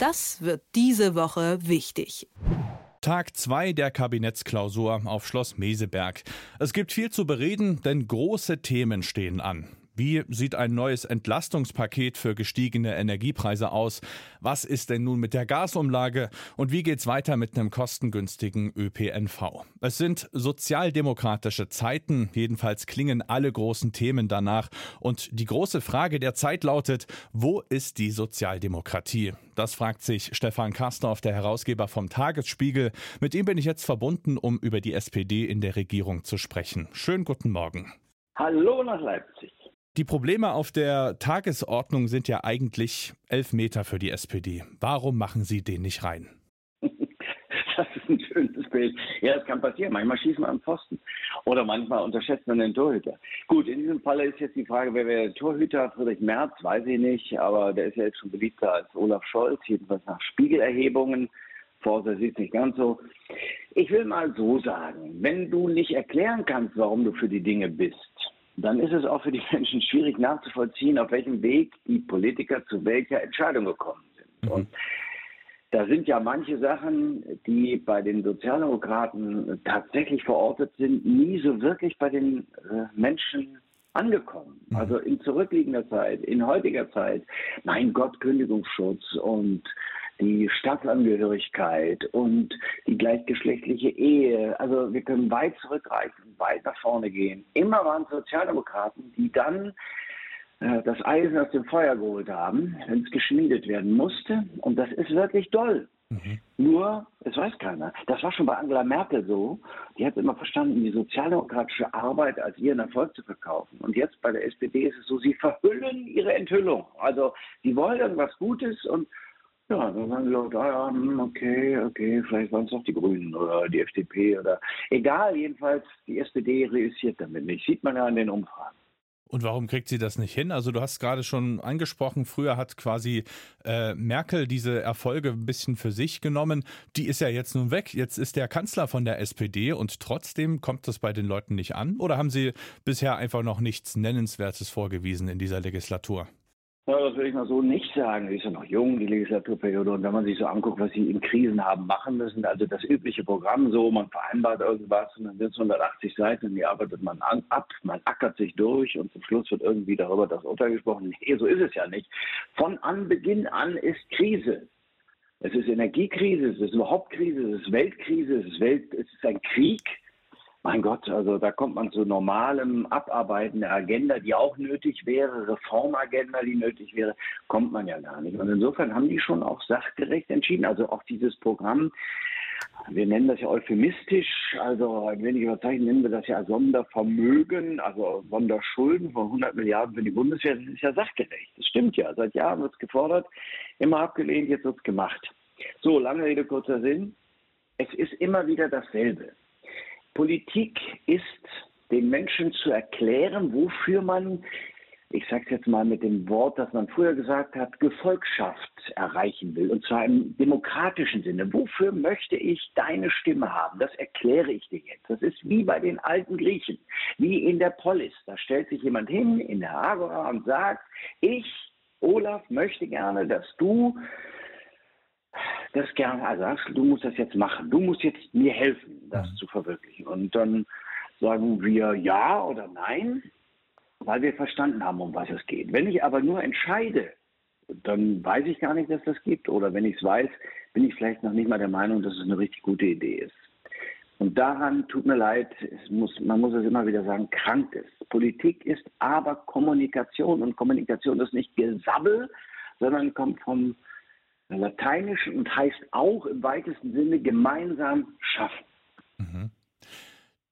Das wird diese Woche wichtig. Tag 2 der Kabinettsklausur auf Schloss Meseberg. Es gibt viel zu bereden, denn große Themen stehen an. Wie sieht ein neues Entlastungspaket für gestiegene Energiepreise aus? Was ist denn nun mit der Gasumlage? Und wie geht's weiter mit einem kostengünstigen ÖPNV? Es sind sozialdemokratische Zeiten. Jedenfalls klingen alle großen Themen danach. Und die große Frage der Zeit lautet, wo ist die Sozialdemokratie? Das fragt sich Stefan Kastorf, der Herausgeber vom Tagesspiegel. Mit ihm bin ich jetzt verbunden, um über die SPD in der Regierung zu sprechen. Schönen guten Morgen. Hallo nach Leipzig. Die Probleme auf der Tagesordnung sind ja eigentlich elf Meter für die SPD. Warum machen Sie den nicht rein? Das ist ein schönes Bild. Ja, das kann passieren. Manchmal schießen wir am Pfosten. Oder manchmal unterschätzt man den Torhüter. Gut, in diesem Falle ist jetzt die Frage, wer wäre der Torhüter? Friedrich Merz, weiß ich nicht. Aber der ist ja jetzt schon beliebter als Olaf Scholz, jedenfalls nach Spiegelerhebungen. Forster sieht es nicht ganz so. Ich will mal so sagen, wenn du nicht erklären kannst, warum du für die Dinge bist, dann ist es auch für die Menschen schwierig nachzuvollziehen, auf welchem Weg die Politiker zu welcher Entscheidung gekommen sind. Mhm. Und da sind ja manche Sachen, die bei den Sozialdemokraten tatsächlich verortet sind, nie so wirklich bei den äh, Menschen angekommen. Mhm. Also in zurückliegender Zeit, in heutiger Zeit, mein Gott, Kündigungsschutz und die Staatsangehörigkeit und die gleichgeschlechtliche Ehe. Also wir können weit zurückreichen, weit nach vorne gehen. Immer waren es Sozialdemokraten, die dann äh, das Eisen aus dem Feuer geholt haben, wenn es geschmiedet werden musste. Und das ist wirklich toll. Mhm. Nur, es weiß keiner. Das war schon bei Angela Merkel so. Die hat immer verstanden, die sozialdemokratische Arbeit als ihren Erfolg zu verkaufen. Und jetzt bei der SPD ist es so, sie verhüllen ihre Enthüllung. Also, sie wollen irgendwas Gutes und ja, dann sagen die Leute, ah ja, hm, okay, okay, vielleicht waren es doch die Grünen oder die FDP oder egal, jedenfalls die SPD reüssiert damit nicht. Sieht man ja an den Umfragen. Und warum kriegt sie das nicht hin? Also du hast gerade schon angesprochen, früher hat quasi äh, Merkel diese Erfolge ein bisschen für sich genommen. Die ist ja jetzt nun weg. Jetzt ist der Kanzler von der SPD und trotzdem kommt das bei den Leuten nicht an? Oder haben sie bisher einfach noch nichts Nennenswertes vorgewiesen in dieser Legislatur? Ja, das will ich mal so nicht sagen. Sie ist ja noch jung, die Legislaturperiode. Und wenn man sich so anguckt, was sie in Krisen haben machen müssen, also das übliche Programm so, man vereinbart irgendwas und dann sind es 180 Seiten und die arbeitet man an, ab, man ackert sich durch und zum Schluss wird irgendwie darüber das Urteil gesprochen. Nee, so ist es ja nicht. Von Anbeginn an ist Krise. Es ist Energiekrise, es ist überhaupt Krise, es ist Weltkrise, es ist, Welt, es ist ein Krieg. Mein Gott, also da kommt man zu normalem Abarbeiten der Agenda, die auch nötig wäre, Reformagenda, die nötig wäre, kommt man ja gar nicht. Und insofern haben die schon auch sachgerecht entschieden. Also auch dieses Programm, wir nennen das ja euphemistisch, also ein wenig überzeichnet nennen wir das ja Sondervermögen, also Sonderschulden von 100 Milliarden für die Bundeswehr. Das ist ja sachgerecht. Das stimmt ja. Seit Jahren wird es gefordert, immer abgelehnt, jetzt wird es gemacht. So, lange Rede, kurzer Sinn. Es ist immer wieder dasselbe. Politik ist, den Menschen zu erklären, wofür man, ich sage es jetzt mal mit dem Wort, das man früher gesagt hat, Gefolgschaft erreichen will. Und zwar im demokratischen Sinne. Wofür möchte ich deine Stimme haben? Das erkläre ich dir jetzt. Das ist wie bei den alten Griechen, wie in der Polis. Da stellt sich jemand hin in der Agora und sagt, ich, Olaf, möchte gerne, dass du das gerne, also du musst das jetzt machen, du musst jetzt mir helfen, das mhm. zu verwirklichen. Und dann sagen wir ja oder nein, weil wir verstanden haben, um was es geht. Wenn ich aber nur entscheide, dann weiß ich gar nicht, dass das gibt. Oder wenn ich es weiß, bin ich vielleicht noch nicht mal der Meinung, dass es eine richtig gute Idee ist. Und daran tut mir leid, muss, man muss es immer wieder sagen, krankt ist. Politik ist aber Kommunikation und Kommunikation ist nicht Gesabbel, sondern kommt vom Lateinisch und heißt auch im weitesten Sinne gemeinsam schaffen. Mhm.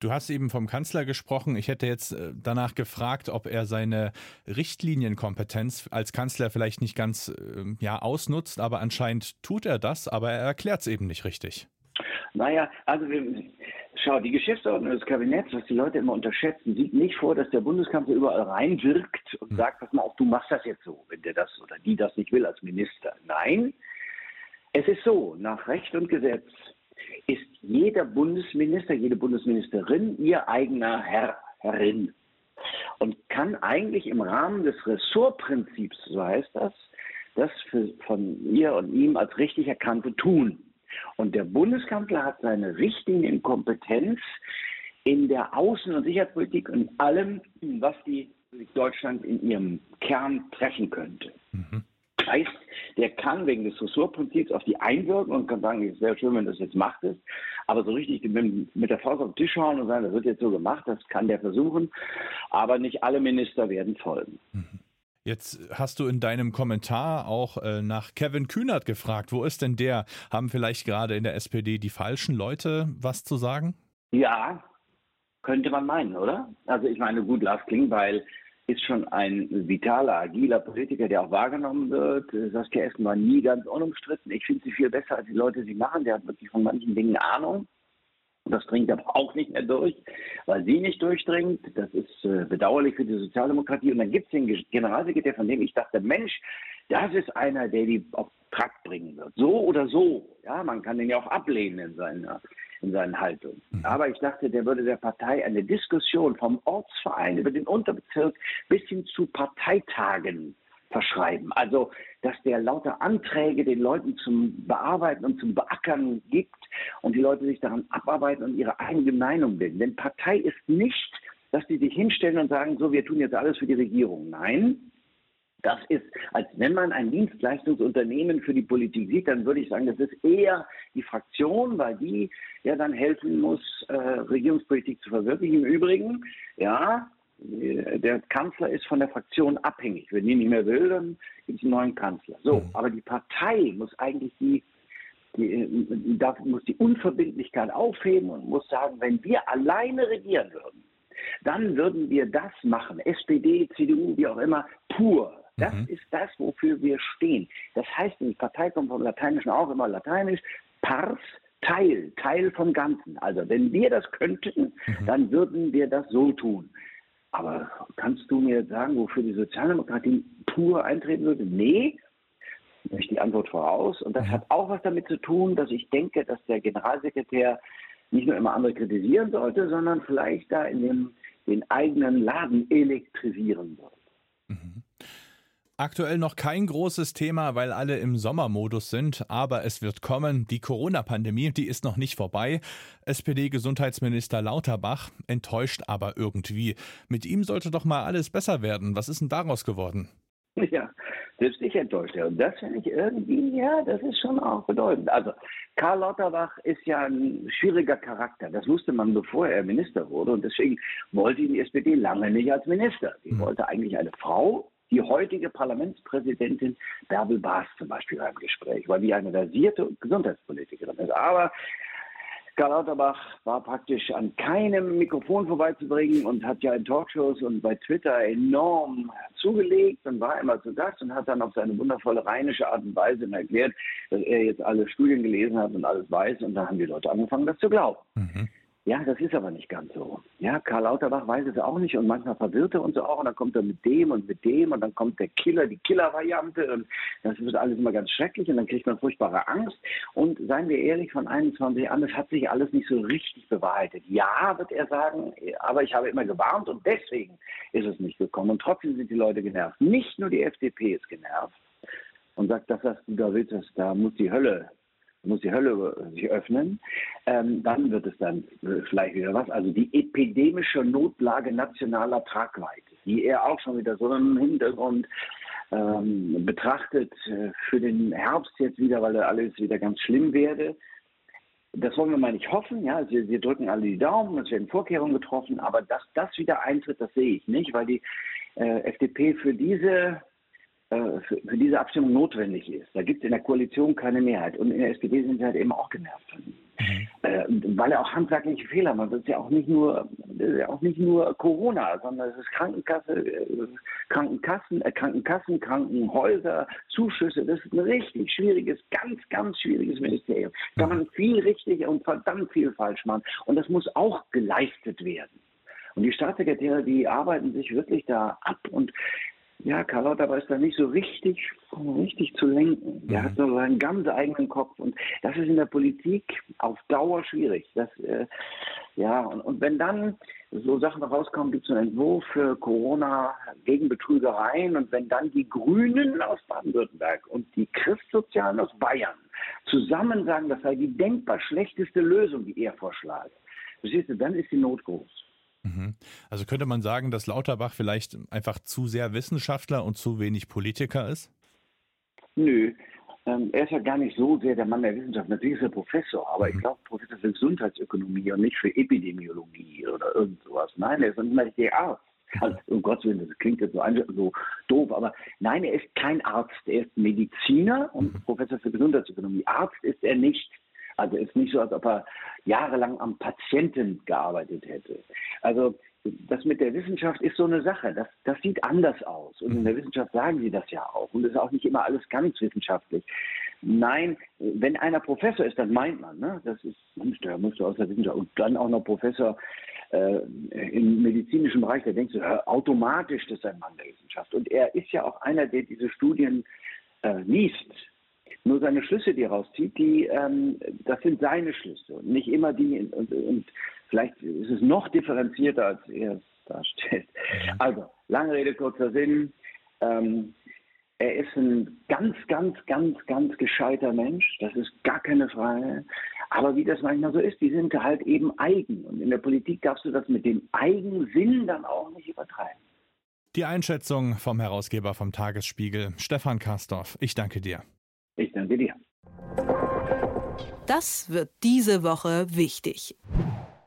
Du hast eben vom Kanzler gesprochen. Ich hätte jetzt äh, danach gefragt, ob er seine Richtlinienkompetenz als Kanzler vielleicht nicht ganz äh, ja, ausnutzt, aber anscheinend tut er das, aber er erklärt es eben nicht richtig. Naja, also wir, schau, die Geschäftsordnung des Kabinetts, was die Leute immer unterschätzen, sieht nicht vor, dass der Bundeskanzler überall reinwirkt und hm. sagt, pass mal auf, du machst das jetzt so, wenn der das oder die das nicht will als Minister. Nein, es ist so, nach Recht und Gesetz ist jeder Bundesminister, jede Bundesministerin ihr eigener Herr, Herrin und kann eigentlich im Rahmen des Ressortprinzips, so heißt das, das für, von ihr und ihm als richtig erkannte tun. Und der Bundeskanzler hat seine Richtlinienkompetenz in der Außen- und Sicherheitspolitik und allem, was die Deutschland in ihrem Kern treffen könnte. Mhm. Heißt, der kann wegen des Ressortprinzips auf die einwirken und kann sagen, es wäre schön, wenn das jetzt macht ist. Aber so richtig mit, mit der Faust auf den Tisch hauen und sagen, das wird jetzt so gemacht, das kann der versuchen. Aber nicht alle Minister werden folgen. Mhm. Jetzt hast du in deinem Kommentar auch äh, nach Kevin Kühnert gefragt. Wo ist denn der? Haben vielleicht gerade in der SPD die falschen Leute was zu sagen? Ja, könnte man meinen, oder? Also ich meine, gut, Lars Klingbeil ist schon ein vitaler, agiler Politiker, der auch wahrgenommen wird. Saskia Essen war nie ganz unumstritten. Ich finde sie viel besser, als die Leute sie machen. Der hat wirklich von manchen Dingen Ahnung. Das dringt aber auch nicht mehr durch, weil sie nicht durchdringt. Das ist äh, bedauerlich für die Sozialdemokratie. Und dann gibt es den Generalsekretär, von dem ich dachte, Mensch, das ist einer, der die auf Trakt bringen wird. So oder so. Ja, man kann den ja auch ablehnen in seiner, in seinen Haltungen. Mhm. Aber ich dachte, der würde der Partei eine Diskussion vom Ortsverein über den Unterbezirk bis hin zu Parteitagen verschreiben. Also, dass der lauter Anträge den Leuten zum Bearbeiten und zum Beackern gibt und die Leute sich daran abarbeiten und ihre eigene Meinung bilden. Denn Partei ist nicht, dass die sich hinstellen und sagen, so, wir tun jetzt alles für die Regierung. Nein, das ist, als wenn man ein Dienstleistungsunternehmen für die Politik sieht, dann würde ich sagen, das ist eher die Fraktion, weil die ja dann helfen muss, äh, Regierungspolitik zu verwirklichen. Im Übrigen, ja, der Kanzler ist von der Fraktion abhängig. Wenn die nicht mehr will, dann gibt es einen neuen Kanzler. So, mhm. aber die Partei muss eigentlich die, die, da muss die Unverbindlichkeit aufheben und muss sagen, wenn wir alleine regieren würden, dann würden wir das machen, SPD, CDU, wie auch immer, pur. Das mhm. ist das, wofür wir stehen. Das heißt, die Partei kommt vom Lateinischen auch immer lateinisch, pars, Teil, Teil vom Ganzen. Also wenn wir das könnten, mhm. dann würden wir das so tun. Aber kannst du mir sagen, wofür die Sozialdemokratie pur eintreten würde? Nee, möchte die Antwort voraus. Und das mhm. hat auch was damit zu tun, dass ich denke, dass der Generalsekretär nicht nur immer andere kritisieren sollte, sondern vielleicht da in dem, den eigenen Laden elektrisieren wird. Aktuell noch kein großes Thema, weil alle im Sommermodus sind, aber es wird kommen. Die Corona-Pandemie, die ist noch nicht vorbei. SPD-Gesundheitsminister Lauterbach enttäuscht aber irgendwie. Mit ihm sollte doch mal alles besser werden. Was ist denn daraus geworden? Ja, selbst ich enttäuscht. Und das finde ich irgendwie, ja, das ist schon auch bedeutend. Also, Karl Lauterbach ist ja ein schwieriger Charakter. Das wusste man, bevor er Minister wurde. Und deswegen wollte ihn die SPD lange nicht als Minister. Die hm. wollte eigentlich eine Frau, die heutige Parlamentspräsidentin Bärbel Baas zum Beispiel beim Gespräch, weil die eine versierte Gesundheitspolitikerin ist. Aber Karl Lauterbach war praktisch an keinem Mikrofon vorbeizubringen und hat ja in Talkshows und bei Twitter enorm zugelegt und war immer zu Gast und hat dann auf seine wundervolle rheinische Art und Weise erklärt, dass er jetzt alle Studien gelesen hat und alles weiß und da haben die Leute angefangen, das zu glauben. Mhm. Ja, das ist aber nicht ganz so. Ja, Karl Lauterbach weiß es auch nicht und manchmal verwirrt er uns auch und dann kommt er mit dem und mit dem und dann kommt der Killer, die Killer-Variante und das wird alles immer ganz schrecklich und dann kriegt man furchtbare Angst und seien wir ehrlich, von 21 an, das hat sich alles nicht so richtig bewahrheitet. Ja, wird er sagen, aber ich habe immer gewarnt und deswegen ist es nicht gekommen und trotzdem sind die Leute genervt. Nicht nur die FDP ist genervt und sagt, das, was du da willst, da muss die Hölle muss die Hölle sich öffnen, ähm, dann wird es dann äh, vielleicht wieder was. Also die epidemische Notlage nationaler Tragweite, die er auch schon wieder so im Hintergrund ähm, betrachtet äh, für den Herbst jetzt wieder, weil alles wieder ganz schlimm werde. Das wollen wir mal nicht hoffen. Ja, wir, wir drücken alle die Daumen, es werden Vorkehrungen getroffen, aber dass das wieder eintritt, das sehe ich nicht, weil die äh, FDP für diese äh, für, für, diese Abstimmung notwendig ist. Da gibt es in der Koalition keine Mehrheit. Und in der SPD sind sie halt eben auch genervt von ihm. Mhm. Äh, weil er auch handwerkliche Fehler macht. Das ist ja auch nicht nur, ja auch nicht nur Corona, sondern es ist Krankenkasse, äh, Krankenkassen, äh, Krankenkassen, Krankenhäuser, Zuschüsse. Das ist ein richtig schwieriges, ganz, ganz schwieriges Ministerium. Da kann man viel richtig und verdammt viel falsch machen. Und das muss auch geleistet werden. Und die Staatssekretäre, die arbeiten sich wirklich da ab und Ja, Karl Lauterbach ist da nicht so richtig, richtig zu lenken. Der mhm. hat so seinen ganz eigenen Kopf und das ist in der Politik auf Dauer schwierig. Das, äh, ja, und, und wenn dann so Sachen rauskommen, gibt es einen Entwurf für Corona gegen Betrügereien und wenn dann die Grünen aus Baden-Württemberg und die Christsozialen aus Bayern zusammen sagen, das sei die denkbar schlechteste Lösung, die er vorschlägt, verstehst du, dann ist die Not groß. Mhm. Also könnte man sagen, dass Lauterbach vielleicht einfach zu sehr Wissenschaftler und zu wenig Politiker ist? Nö. Ähm, er ist ja gar nicht so sehr der Mann der Wissenschaft. Natürlich ist er Professor, aber mhm. ich glaube Professor für Gesundheitsökonomie und nicht für Epidemiologie oder irgend sowas. Nein, er ist der Arzt. Also, um Gottes Willen, das klingt jetzt so, so, doof, aber nein, er ist kein Arzt. Er ist Mediziner und mhm. Professor für Gesundheitsökonomie. Arzt ist er nicht. Also ist nicht so, als ob er jahrelang am Patienten gearbeitet hätte. Also das mit der Wissenschaft ist so eine Sache. Das, das sieht anders aus. Und in der Wissenschaft sagen sie das ja auch. Und es ist auch nicht immer alles ganz wissenschaftlich. Nein, wenn einer Professor ist, dann meint man, ne? das ist, Mensch, der musst du aus der Wissenschaft und dann auch noch Professor äh, im medizinischen Bereich, da denkst du, ja, automatisch, das ist ein Mann der Wissenschaft. Und er ist ja auch einer, der diese Studien äh, liest nur seine Schlüsse, die er rauszieht, die, ähm, das sind seine Schlüsse und nicht immer die. Und, und vielleicht ist es noch differenzierter, als er es darstellt. Mhm. Also, lange Rede, kurzer Sinn. Ähm, er ist ein ganz, ganz, ganz, ganz gescheiter Mensch. Das ist gar keine Frage. Aber wie das manchmal so ist, die sind halt eben eigen. Und in der Politik darfst du das mit dem Eigensinn dann auch nicht übertreiben. Die Einschätzung vom Herausgeber vom Tagesspiegel, Stefan Kastorf. Ich danke dir. Ich danke dir. Das wird diese Woche wichtig.